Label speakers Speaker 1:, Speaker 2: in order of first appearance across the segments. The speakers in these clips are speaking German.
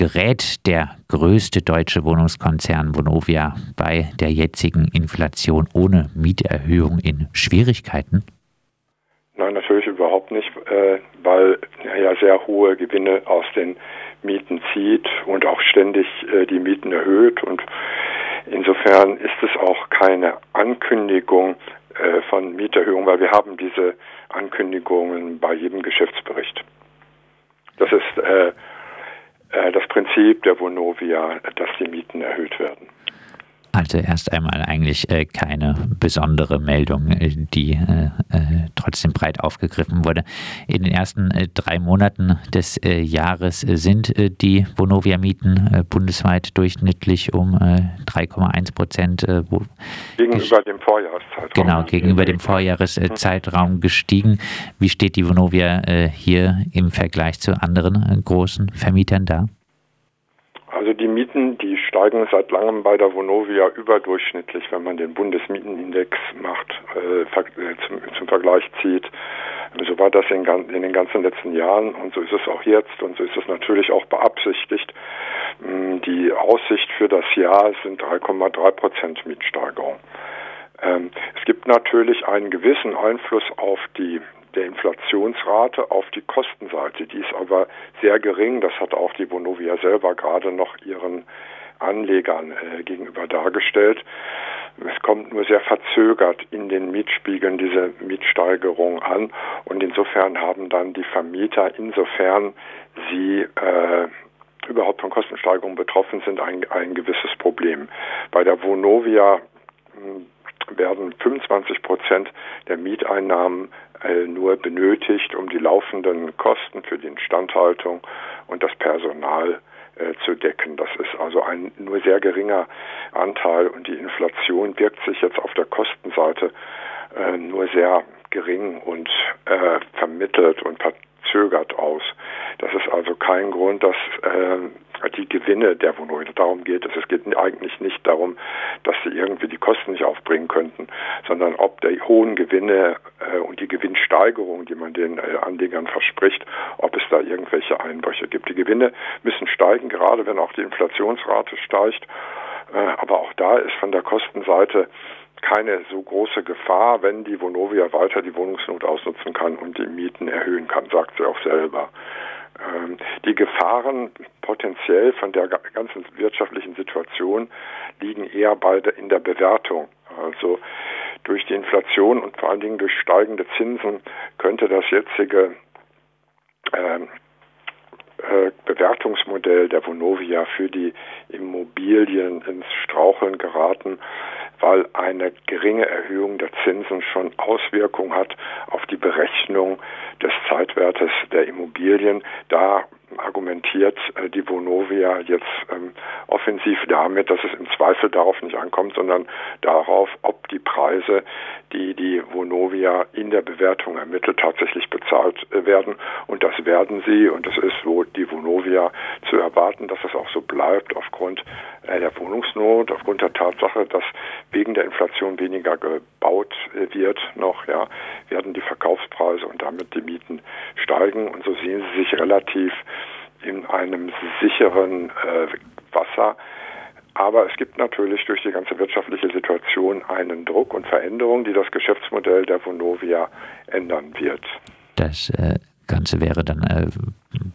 Speaker 1: gerät der größte deutsche Wohnungskonzern Vonovia bei der jetzigen Inflation ohne Mieterhöhung in Schwierigkeiten?
Speaker 2: Nein, natürlich überhaupt nicht, äh, weil er ja sehr hohe Gewinne aus den Mieten zieht und auch ständig äh, die Mieten erhöht. Und insofern ist es auch keine Ankündigung äh, von Mieterhöhung, weil wir haben diese Ankündigungen bei jedem Geschäftsbericht. Das ist das Prinzip der Vonovia, dass die Mieten erhöht werden.
Speaker 1: Also erst einmal eigentlich äh, keine besondere Meldung, äh, die äh, äh, trotzdem breit aufgegriffen wurde. In den ersten äh, drei Monaten des äh, Jahres sind die Vonovia-Mieten bundesweit durchschnittlich um 3,1 Prozent
Speaker 2: gegenüber dem Vorjahreszeitraum.
Speaker 1: Genau, gegenüber dem Vorjahreszeitraum gestiegen. Wie steht die Vonovia hier im Vergleich zu anderen großen Vermietern da?
Speaker 2: Also die Mieten, die steigen seit langem bei der Vonovia überdurchschnittlich, wenn man den Bundesmietenindex macht, äh, äh, zum, zum, Vergleich zieht. So war das in, in, den ganzen letzten Jahren und so ist es auch jetzt und so ist es natürlich auch beabsichtigt. Mm, die Aussicht für das Jahr sind 3,3 Prozent Mietsteigerung. Ähm, es gibt natürlich einen gewissen Einfluss auf die der Inflationsrate auf die Kostenseite. Die ist aber sehr gering. Das hat auch die Bonovia selber gerade noch ihren Anlegern äh, gegenüber dargestellt. Es kommt nur sehr verzögert in den Mietspiegeln diese Mietsteigerung an und insofern haben dann die Vermieter, insofern sie äh, überhaupt von Kostensteigerungen betroffen sind, ein, ein gewisses Problem. Bei der Vonovia hm, werden 25 Prozent der Mieteinnahmen äh, nur benötigt, um die laufenden Kosten für die Instandhaltung und das Personal äh, zu decken. Das ist also ein nur sehr geringer Anteil und die Inflation wirkt sich jetzt auf der Kostenseite äh, nur sehr gering und äh, vermittelt und verzögert aus. Das ist also kein Grund, dass äh, die Gewinne der Wohnungen, darum geht es. Es geht eigentlich nicht darum, dass sie irgendwie die Kosten nicht aufbringen könnten, sondern ob die hohen Gewinne äh, und die Gewinnsteigerung, die man den äh, Anlegern verspricht, ob es da irgendwelche Einbrüche gibt. Die Gewinne müssen steigen, gerade wenn auch die Inflationsrate steigt. Äh, aber auch da ist von der Kostenseite keine so große Gefahr, wenn die Vonovia weiter die Wohnungsnot ausnutzen kann und die Mieten erhöhen kann, sagt sie auch selber. Ähm, die Gefahren potenziell von der ganzen wirtschaftlichen Situation liegen eher bei in der Bewertung. Also durch die Inflation und vor allen Dingen durch steigende Zinsen könnte das jetzige ähm, äh, Bewertungsmodell der Vonovia für die Immobilien ins Straucheln geraten, weil eine geringe Erhöhung der Zinsen schon Auswirkungen hat auf die Berechnung des Zeitwertes der Immobilien. Da argumentiert äh, die Vonovia jetzt ähm, offensiv damit, dass es im Zweifel darauf nicht ankommt, sondern darauf, ob die Preise, die die Vonovia in der Bewertung ermittelt, tatsächlich bezahlt äh, werden. Und das werden sie. Und es ist so die Vonovia zu erwarten, dass es auch so bleibt aufgrund äh, der Wohnungsnot, aufgrund der Tatsache, dass wegen der Inflation weniger gebaut äh, wird noch, ja, werden die Verkaufspreise und damit die Mieten steigen. Und so sehen sie sich relativ in einem sicheren äh, Wasser. Aber es gibt natürlich durch die ganze wirtschaftliche Situation einen Druck und Veränderung, die das Geschäftsmodell der Vonovia ändern wird.
Speaker 1: Das äh, Ganze wäre dann, äh,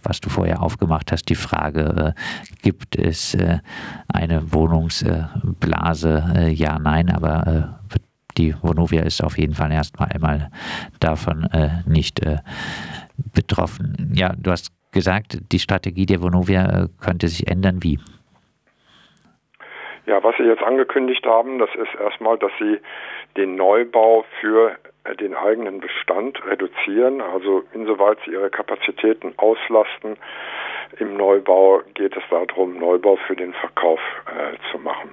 Speaker 1: was du vorher aufgemacht hast, die Frage, äh, gibt es eine Wohnungsblase? Ja, nein, aber die Vonovia ist auf jeden Fall erstmal einmal davon nicht betroffen. Ja, du hast gesagt, die Strategie der Vonovia könnte sich ändern. Wie?
Speaker 2: Ja, was Sie jetzt angekündigt haben, das ist erstmal, dass Sie den Neubau für äh, den eigenen Bestand reduzieren, also insoweit sie ihre Kapazitäten auslasten. Im Neubau geht es darum, Neubau für den Verkauf äh, zu machen.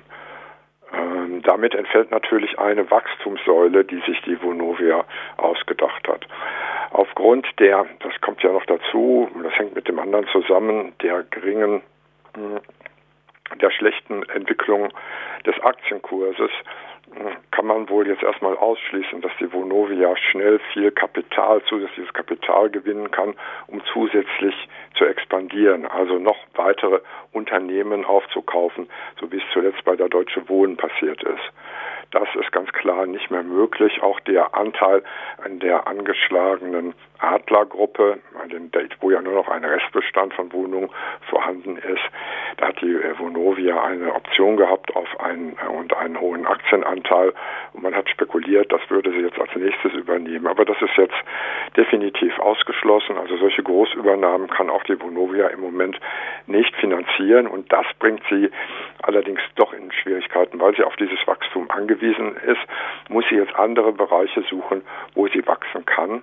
Speaker 2: Ähm, damit entfällt natürlich eine Wachstumssäule, die sich die Vonovia ausgedacht hat. Aufgrund der, das kommt ja noch dazu, das hängt mit dem anderen zusammen, der geringen, hm, der schlechten Entwicklung des Aktienkurses kann man wohl jetzt erstmal ausschließen, dass die Vonovia schnell viel Kapital, zusätzliches Kapital gewinnen kann, um zusätzlich zu expandieren, also noch weitere Unternehmen aufzukaufen, so wie es zuletzt bei der Deutsche Wohnen passiert ist. Das ist ganz klar nicht mehr möglich. Auch der Anteil an der angeschlagenen Adlergruppe, wo ja nur noch ein Restbestand von Wohnungen vorhanden ist, da hat die äh, Vonovia eine Option gehabt auf einen äh, und einen hohen Aktienanteil und man hat spekuliert, das würde sie jetzt als nächstes übernehmen. Aber das ist jetzt definitiv ausgeschlossen. Also solche Großübernahmen kann auch die Vonovia im Moment nicht finanzieren und das bringt sie allerdings doch in Schwierigkeiten, weil sie auf dieses Wachstum angewiesen ist, muss sie jetzt andere Bereiche suchen, wo sie wachsen kann.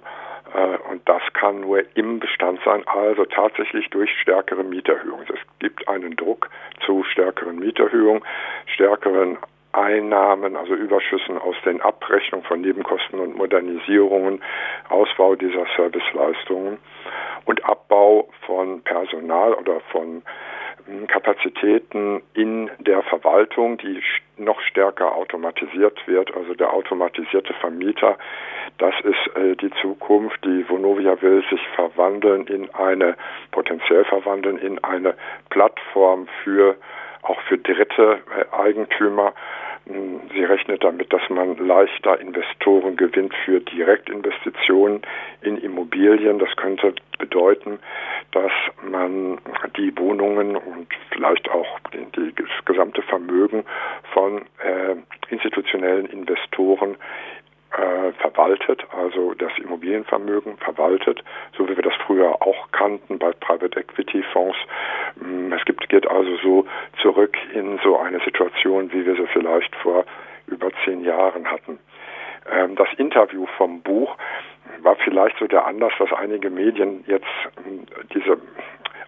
Speaker 2: Äh, und das kann nur im Bestand sein, also tatsächlich durch stärkere Mieterhöhungen. Es gibt einen Druck zu stärkeren Mieterhöhungen, stärkeren Einnahmen, also Überschüssen aus den Abrechnungen von Nebenkosten und Modernisierungen, Ausbau dieser Serviceleistungen und Abbau von Personal oder von Kapazitäten in der Verwaltung, die noch stärker automatisiert wird. Also der automatisierte Vermieter, das ist äh, die Zukunft. Die Vonovia will sich verwandeln in eine, potenziell verwandeln in eine Plattform für auch für dritte äh, Eigentümer Sie rechnet damit, dass man leichter Investoren gewinnt für Direktinvestitionen in Immobilien. Das könnte bedeuten, dass man die Wohnungen und vielleicht auch die, das gesamte Vermögen von äh, institutionellen Investoren äh, verwaltet, also das Immobilienvermögen verwaltet, so wie wir das früher auch kannten bei Private Equity Fonds. Mm, es gibt, geht also so zurück in so eine Situation, wie wir sie vielleicht vor über zehn Jahren hatten. Ähm, das Interview vom Buch war vielleicht so der Anlass, dass einige Medien jetzt mm, diese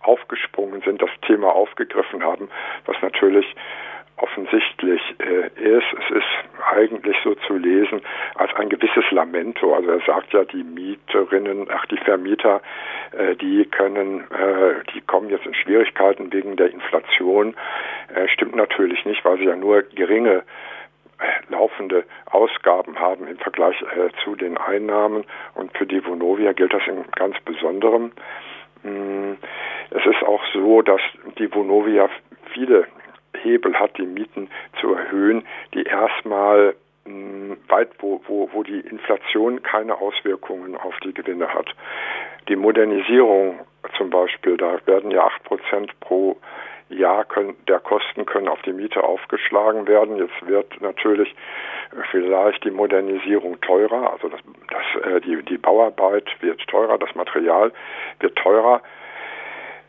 Speaker 2: aufgesprungen sind, das Thema aufgegriffen haben, was natürlich offensichtlich äh, ist. Es ist eigentlich so zu lesen als ein gewisses Lamento. Also er sagt ja, die Mieterinnen, ach die Vermieter, äh, die können, äh, die kommen jetzt in Schwierigkeiten wegen der Inflation. Äh, stimmt natürlich nicht, weil sie ja nur geringe äh, laufende Ausgaben haben im Vergleich äh, zu den Einnahmen und für die Vonovia gilt das in ganz Besonderem. Mm, es ist auch so, dass die Vonovia viele Hebel hat, die Mieten zu erhöhen, die erstmal hm, weit, wo, wo, wo die Inflation keine Auswirkungen auf die Gewinne hat. Die Modernisierung zum Beispiel, da werden ja 8% pro Jahr können, der Kosten können auf die Miete aufgeschlagen werden. Jetzt wird natürlich vielleicht die Modernisierung teurer, also das, das, äh, die, die Bauarbeit wird teurer, das Material wird teurer.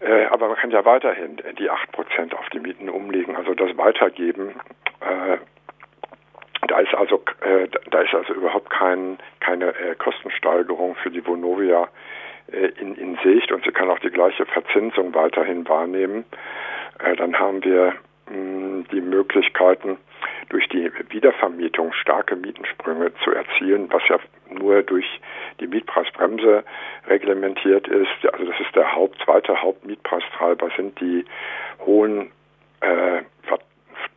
Speaker 2: Äh, aber man kann ja weiterhin die 8% auf die Mieten umlegen, also das weitergeben. Äh, da ist also äh, da ist also überhaupt kein, keine äh, Kostensteigerung für die Vonovia äh, in, in Sicht und sie kann auch die gleiche Verzinsung weiterhin wahrnehmen. Äh, dann haben wir mh, die Möglichkeiten, durch die Wiedervermietung starke Mietensprünge zu erzielen, was ja nur durch die Mietpreisbremse reglementiert ist. Also das ist der Haupt, zweite Hauptmietpreistreiber sind die hohen äh,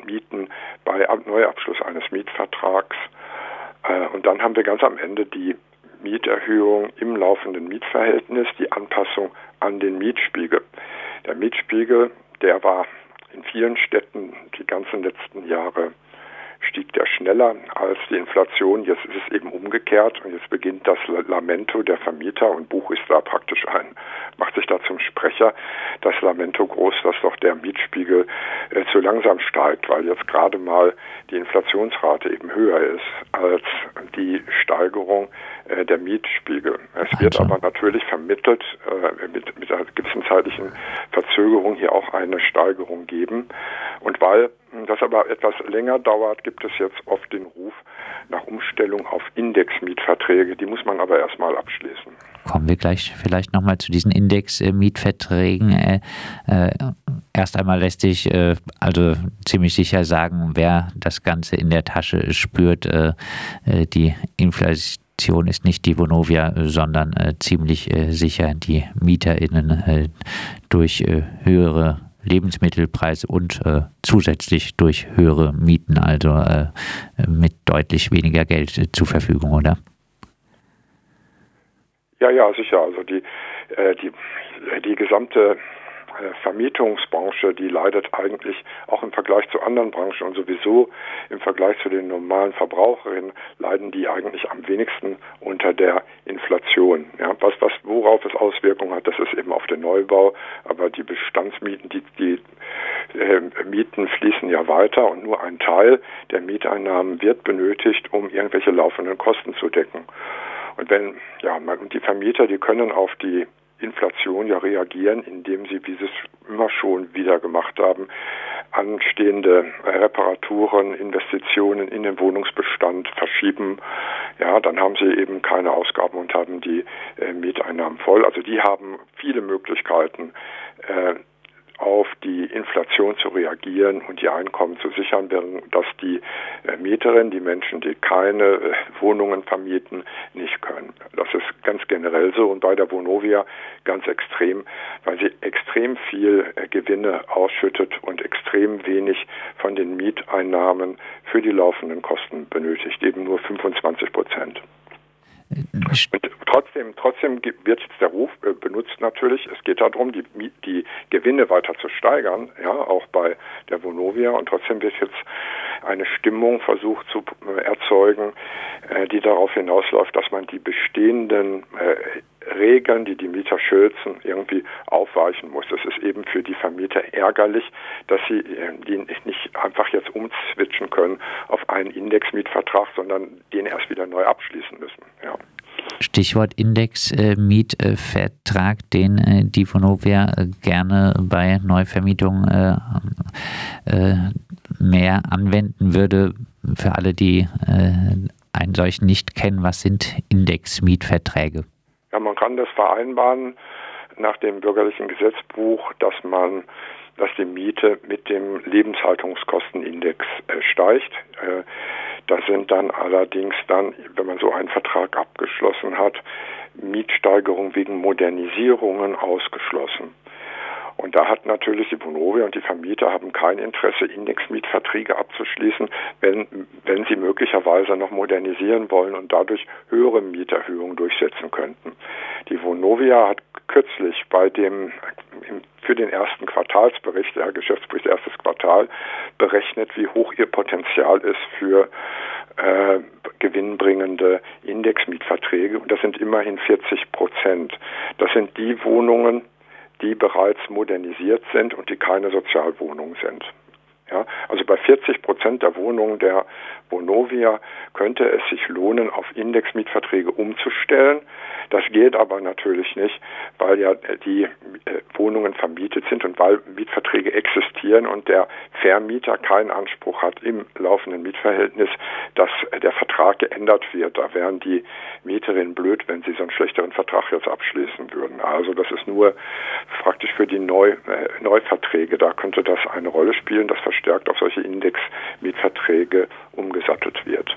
Speaker 2: Mieten bei Neuabschluss eines Mietvertrags. Äh, und dann haben wir ganz am Ende die Mieterhöhung im laufenden Mietverhältnis, die Anpassung an den Mietspiegel. Der Mietspiegel, der war in vielen Städten die ganzen letzten Jahre stieg der schneller als die Inflation. Jetzt ist es eben umgekehrt und jetzt beginnt das Lamento der Vermieter und Buch ist da praktisch ein, macht sich da zum Sprecher. Das Lamento groß, dass doch der Mietspiegel äh, zu langsam steigt, weil jetzt gerade mal die Inflationsrate eben höher ist als die Steigerung äh, der Mietspiegel. Es wird aber natürlich vermittelt, äh, mit, mit einer gewissen zeitlichen Verzögerung hier auch eine Steigerung geben. Und weil das aber etwas länger dauert, gibt es jetzt oft den Ruf nach Umstellung auf Indexmietverträge. Die muss man aber erstmal abschließen.
Speaker 1: Kommen wir gleich vielleicht nochmal zu diesen Indexmietverträgen. Äh, äh, erst einmal lässt sich äh, also ziemlich sicher sagen, wer das Ganze in der Tasche spürt, äh, äh, die Inflation ist nicht die Vonovia, sondern äh, ziemlich äh, sicher die MieterInnen äh, durch äh, höhere Lebensmittelpreise und äh, zusätzlich durch höhere Mieten, also äh, mit deutlich weniger Geld äh, zur Verfügung, oder?
Speaker 2: Ja, ja, sicher. Also die, äh, die, die gesamte äh, Vermietungsbranche, die leidet eigentlich auch im Vergleich zu anderen Branchen und sowieso im Vergleich zu den normalen Verbraucherinnen leiden die eigentlich am wenigsten unter der Inflation. Ja, was, was, worauf es Auswirkungen hat, das ist eben auf den Neubau, aber die Bestandsmieten, die, die äh, Mieten fließen ja weiter und nur ein Teil der Mieteinnahmen wird benötigt, um irgendwelche laufenden Kosten zu decken. Und wenn, ja, die Vermieter, die können auf die Inflation ja reagieren, indem sie, wie sie es immer schon wieder gemacht haben, anstehende Reparaturen, Investitionen in den Wohnungsbestand verschieben. Ja, dann haben sie eben keine Ausgaben und haben die äh, Mieteinnahmen voll. Also die haben viele Möglichkeiten, äh, Inflation zu reagieren und die Einkommen zu sichern, während das die äh, Mieterinnen, die Menschen, die keine äh, Wohnungen vermieten, nicht können. Das ist ganz generell so und bei der Vonovia ganz extrem, weil sie extrem viel äh, Gewinne ausschüttet und extrem wenig von den Mieteinnahmen für die laufenden Kosten benötigt, eben nur 25 Prozent. Und trotzdem, trotzdem wird jetzt der Ruf äh, benutzt natürlich. Es geht darum, die, die Gewinne weiter zu steigern, ja, auch bei der Vonovia. Und trotzdem wird jetzt eine Stimmung versucht zu äh, erzeugen, äh, die darauf hinausläuft, dass man die bestehenden Regeln, die die Mieter schützen, irgendwie aufweichen muss. Das ist eben für die Vermieter ärgerlich, dass sie äh, die nicht einfach jetzt umswitchen können auf einen Indexmietvertrag, sondern den erst wieder neu abschließen müssen. Ja.
Speaker 1: Stichwort Index-Mietvertrag, den äh, die Vonovia äh, gerne bei Neuvermietungen mehr anwenden würde. Für alle, die einen solchen nicht kennen, was sind Index-Mietverträge?
Speaker 2: Kann das vereinbaren nach dem bürgerlichen Gesetzbuch, dass man dass die Miete mit dem Lebenshaltungskostenindex äh, steigt. Äh, da sind dann allerdings dann, wenn man so einen Vertrag abgeschlossen hat, Mietsteigerungen wegen Modernisierungen ausgeschlossen. Und da hat natürlich die Vonovia und die Vermieter haben kein Interesse, Indexmietverträge abzuschließen, wenn, wenn sie möglicherweise noch modernisieren wollen und dadurch höhere Mieterhöhungen durchsetzen könnten. Die Vonovia hat kürzlich bei dem für den ersten Quartalsbericht, der Geschäftsbericht erstes Quartal, berechnet, wie hoch ihr Potenzial ist für äh, gewinnbringende Indexmietverträge. Und das sind immerhin 40 Prozent. Das sind die Wohnungen, die bereits modernisiert sind und die keine Sozialwohnungen sind. Ja, also bei 40 Prozent der Wohnungen der Vonovia könnte es sich lohnen, auf Indexmietverträge umzustellen. Das geht aber natürlich nicht, weil ja die äh, Wohnungen vermietet sind und weil Mietverträge existieren und der Vermieter keinen Anspruch hat im laufenden Mietverhältnis, dass der Vertrag geändert wird. Da wären die Mieterinnen blöd, wenn sie so einen schlechteren Vertrag jetzt abschließen würden. Also das ist nur praktisch für die Neu, äh, Neuverträge. Da könnte das eine Rolle spielen, dass verstärkt auf solche Indexmietverträge umgesattelt wird.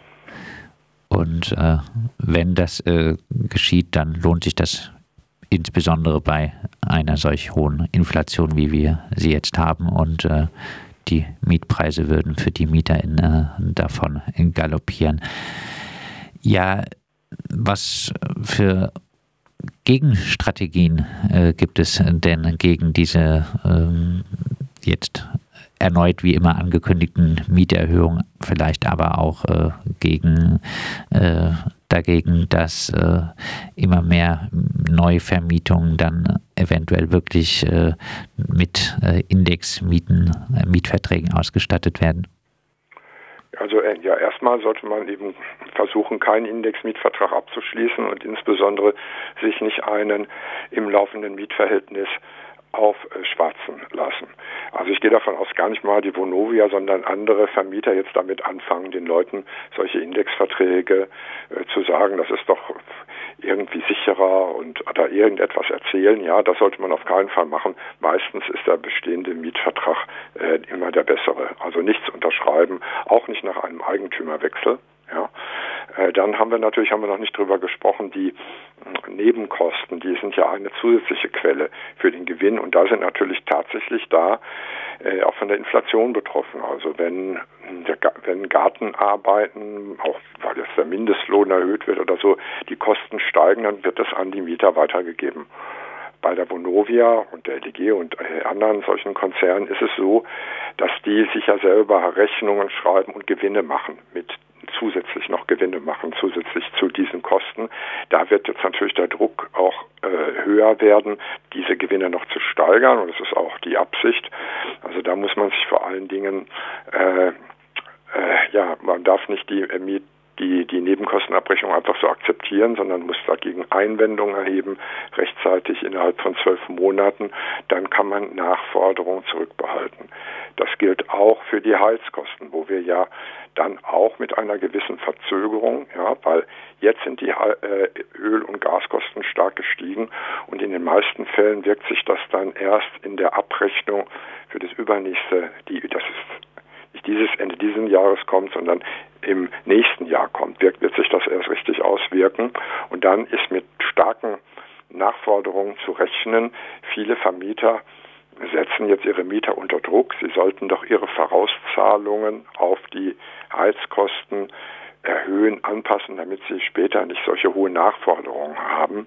Speaker 1: Und äh, wenn das äh, geschieht, dann lohnt sich das insbesondere bei einer solch hohen Inflation, wie wir sie jetzt haben. Und äh, die Mietpreise würden für die MieterInnen äh, davon galoppieren. Ja, was für Gegenstrategien äh, gibt es denn gegen diese ähm, jetzt erneut wie immer angekündigten Mieterhöhungen, vielleicht aber auch äh, gegen, äh, dagegen, dass äh, immer mehr Neuvermietungen dann eventuell wirklich äh, mit äh, Indexmieten, äh, Mietverträgen ausgestattet werden?
Speaker 2: Also ja, erstmal sollte man eben versuchen, keinen Indexmietvertrag abzuschließen und insbesondere sich nicht einen im laufenden Mietverhältnis aufschwatzen lassen. Also ich gehe davon aus, gar nicht mal die Vonovia, sondern andere Vermieter jetzt damit anfangen, den Leuten solche Indexverträge äh, zu sagen, das ist doch irgendwie sicherer und da irgendetwas erzählen. Ja, das sollte man auf keinen Fall machen. Meistens ist der bestehende Mietvertrag äh, immer der bessere. Also nichts unterschreiben, auch nicht nach einem Eigentümerwechsel. Ja. Äh, dann haben wir natürlich, haben wir noch nicht drüber gesprochen, die Nebenkosten, die sind ja eine zusätzliche Quelle für den Gewinn und da sind natürlich tatsächlich da äh, auch von der Inflation betroffen. Also wenn, der, wenn Gartenarbeiten, auch weil jetzt der Mindestlohn erhöht wird oder so, die Kosten steigen, dann wird das an die Mieter weitergegeben. Bei der Vonovia und der LG und äh, anderen solchen Konzernen ist es so, dass die sich ja selber Rechnungen schreiben und Gewinne machen mit zusätzlich noch Gewinne machen, zusätzlich zu diesen Kosten. Da wird jetzt natürlich der Druck auch äh, höher werden, diese Gewinne noch zu steigern und das ist auch die Absicht. Also da muss man sich vor allen Dingen, äh, äh, ja, man darf nicht die äh, Miet die, die Nebenkostenabrechnung einfach so akzeptieren, sondern muss dagegen Einwendungen erheben, rechtzeitig innerhalb von zwölf Monaten. Dann kann man Nachforderungen zurückbehalten. Das gilt auch für die Heizkosten, wo wir ja dann auch mit einer gewissen Verzögerung, ja, weil jetzt sind die äh, Öl- und Gaskosten stark gestiegen und in den meisten Fällen wirkt sich das dann erst in der Abrechnung für das übernächste, die, das ist nicht dieses Ende dieses Jahres kommt, sondern im nächsten Jahr kommt, wird, wird sich das erst richtig auswirken und dann ist mit starken Nachforderungen zu rechnen. Viele Vermieter setzen jetzt ihre Mieter unter Druck. Sie sollten doch ihre Vorauszahlungen auf die Heizkosten erhöhen, anpassen, damit sie später nicht solche hohe Nachforderungen haben.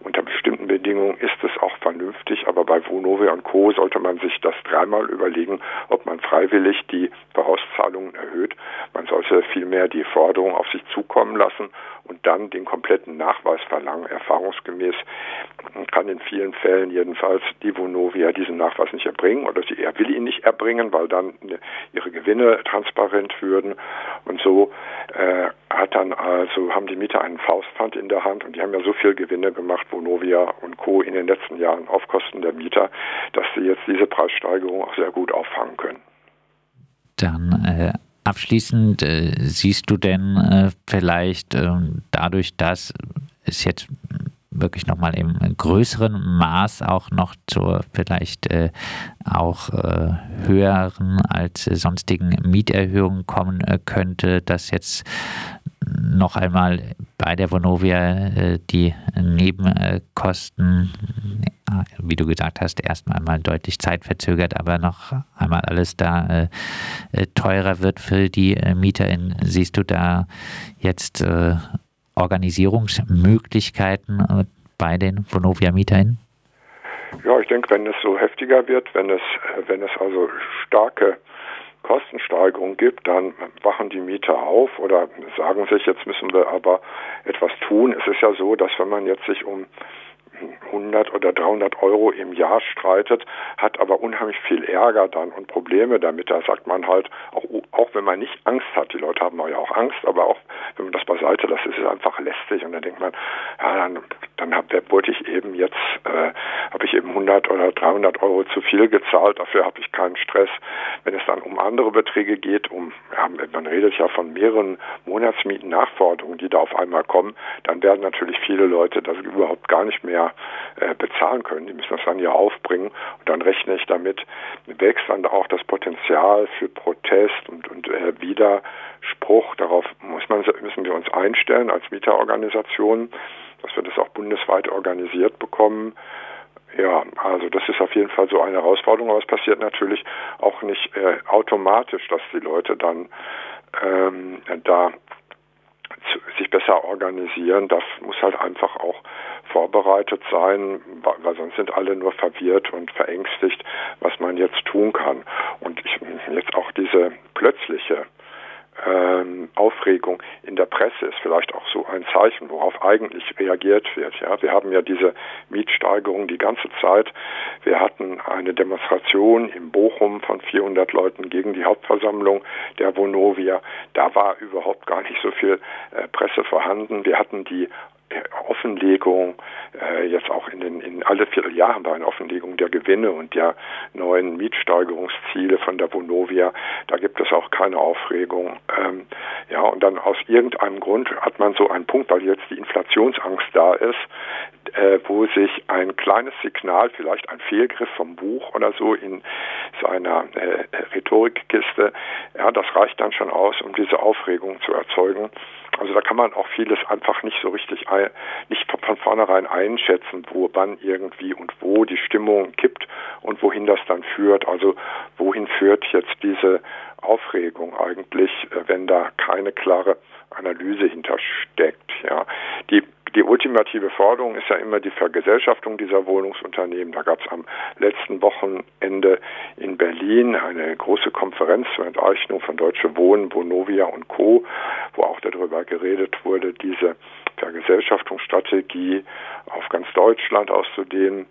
Speaker 2: Unter bestimmten Bedingungen ist es auch vernünftig, aber bei Vonovia und Co. sollte man sich das dreimal überlegen, ob man freiwillig die Vorauszahlungen erhöht. Man sollte vielmehr die Forderung auf sich zukommen lassen und dann den kompletten Nachweis verlangen. Erfahrungsgemäß kann in vielen Fällen jedenfalls die Vonovia diesen Nachweis nicht erbringen oder sie er will ihn nicht erbringen, weil dann ihre Gewinne transparent würden und so äh, hat dann also haben die Mieter einen Faustpfand in der Hand und die haben ja so viel Gewinne gemacht, Vonovia und Co. in den letzten Jahren auf Kosten der Mieter, dass sie jetzt diese Preissteigerung auch sehr gut auffangen können.
Speaker 1: Dann äh, abschließend, äh, siehst du denn äh, vielleicht ähm, dadurch, dass es jetzt wirklich nochmal im größeren Maß auch noch zur vielleicht äh, auch äh, höheren als sonstigen Mieterhöhungen kommen äh, könnte, dass jetzt noch einmal bei der Vonovia äh, die Nebenkosten, äh, wie du gesagt hast, erstmal einmal deutlich zeitverzögert, aber noch einmal alles da äh, teurer wird für die MieterInnen. Siehst du da jetzt Organisierungsmöglichkeiten bei den Vonovia-MieterInnen?
Speaker 2: Ja, ich denke, wenn es so heftiger wird, wenn es, wenn es also starke Kostensteigerung gibt, dann wachen die Mieter auf oder sagen sich, jetzt müssen wir aber etwas tun. Es ist ja so, dass wenn man jetzt sich um 100 oder 300 Euro im Jahr streitet, hat aber unheimlich viel Ärger dann und Probleme damit. Da sagt man halt, auch, auch wenn man nicht Angst hat, die Leute haben ja auch Angst, aber auch wenn man das beiseite lässt, ist es einfach lästig und dann denkt man, ja, dann, dann hab, wollte ich eben jetzt, äh, habe ich eben 100 oder 300 Euro zu viel gezahlt, dafür habe ich keinen Stress. Wenn es dann um andere Beträge geht, um, ja, man redet ja von mehreren Monatsmieten, Nachforderungen, die da auf einmal kommen, dann werden natürlich viele Leute das überhaupt gar nicht mehr äh, bezahlen können. Die müssen das dann ja aufbringen und dann rechne ich damit, wächst dann auch das Potenzial für Protest und, und äh, Widerspruch. Darauf muss man, müssen wir uns einstellen als Mieterorganisation, dass wir das auch bundesweit organisiert bekommen. Ja, also das ist auf jeden Fall so eine Herausforderung, aber es passiert natürlich auch nicht äh, automatisch, dass die Leute dann ähm, da sich besser organisieren. Das muss halt einfach auch vorbereitet sein, weil sonst sind alle nur verwirrt und verängstigt, was man jetzt tun kann. Und ich, jetzt auch diese plötzliche ähm, Aufregung in der Presse ist vielleicht auch so ein Zeichen, worauf eigentlich reagiert wird. Ja, wir haben ja diese Mietsteigerung die ganze Zeit. Wir hatten eine Demonstration in Bochum von 400 Leuten gegen die Hauptversammlung der Vonovia. Da war überhaupt gar nicht so viel äh, Presse vorhanden. Wir hatten die Offenlegung, äh, jetzt auch in den in alle Vierteljahr haben wir eine Offenlegung der Gewinne und der neuen Mietsteigerungsziele von der Vonovia. Da gibt es auch keine Aufregung. Ähm, ja, und dann aus irgendeinem Grund hat man so einen Punkt, weil jetzt die Inflationsangst da ist, äh, wo sich ein kleines Signal, vielleicht ein Fehlgriff vom Buch oder so in seiner äh, Rhetorikkiste, ja, das reicht dann schon aus, um diese Aufregung zu erzeugen. Also da kann man auch vieles einfach nicht so richtig, nicht von vornherein einschätzen, wo wann irgendwie und wo die Stimmung kippt und wohin das dann führt. Also wohin führt jetzt diese Aufregung eigentlich, äh, wenn da keine klare Analyse hintersteckt. Ja. Die die ultimative Forderung ist ja immer die Vergesellschaftung dieser Wohnungsunternehmen. Da gab es am letzten Wochenende in Berlin eine große Konferenz zur Enteignung von Deutsche Wohnen, Vonovia und Co., wo auch darüber geredet wurde, diese Vergesellschaftungsstrategie auf ganz Deutschland auszudehnen.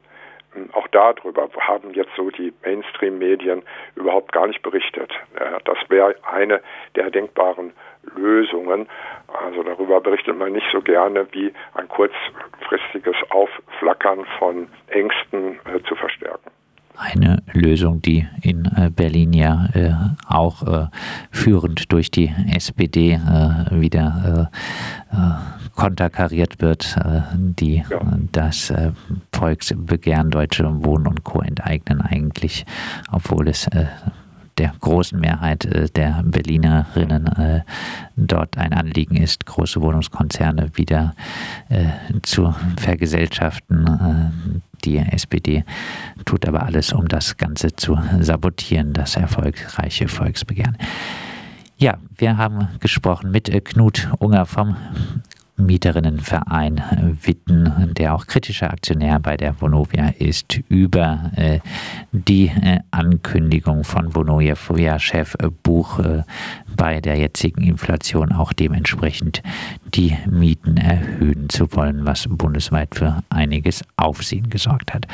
Speaker 2: Auch darüber haben jetzt so die Mainstream-Medien überhaupt gar nicht berichtet. Äh, das wäre eine der denkbaren Lösungen. Also darüber berichtet man nicht so gerne, wie ein kurzfristiges Aufflackern von Ängsten äh, zu verstärken
Speaker 1: eine Lösung, die in äh, Berlin ja äh, auch äh, führend durch die SPD äh, wieder äh, äh, konterkariert wird, die ja. das Volksbegehren Deutsche Wohnen und Co. enteignen eigentlich, obwohl es der großen Mehrheit äh, der Berlinerinnen äh, dort ein Anliegen ist, große Wohnungskonzerne wieder äh, zu vergesellschaften. Die SPD tut aber alles, um das Ganze zu sabotieren, das erfolgreiche Volksbegehren. Ja, wir haben gesprochen mit Knut Unger vom Mieterinnenverein Witten, der auch kritischer Aktionär bei der Vonovia ist, über äh, die äh, Ankündigung von Vonovia-Chef äh, Buch äh, bei der jetzigen Inflation auch dementsprechend die Mieten erhöhen zu wollen, was bundesweit für einiges Aufsehen gesorgt hat.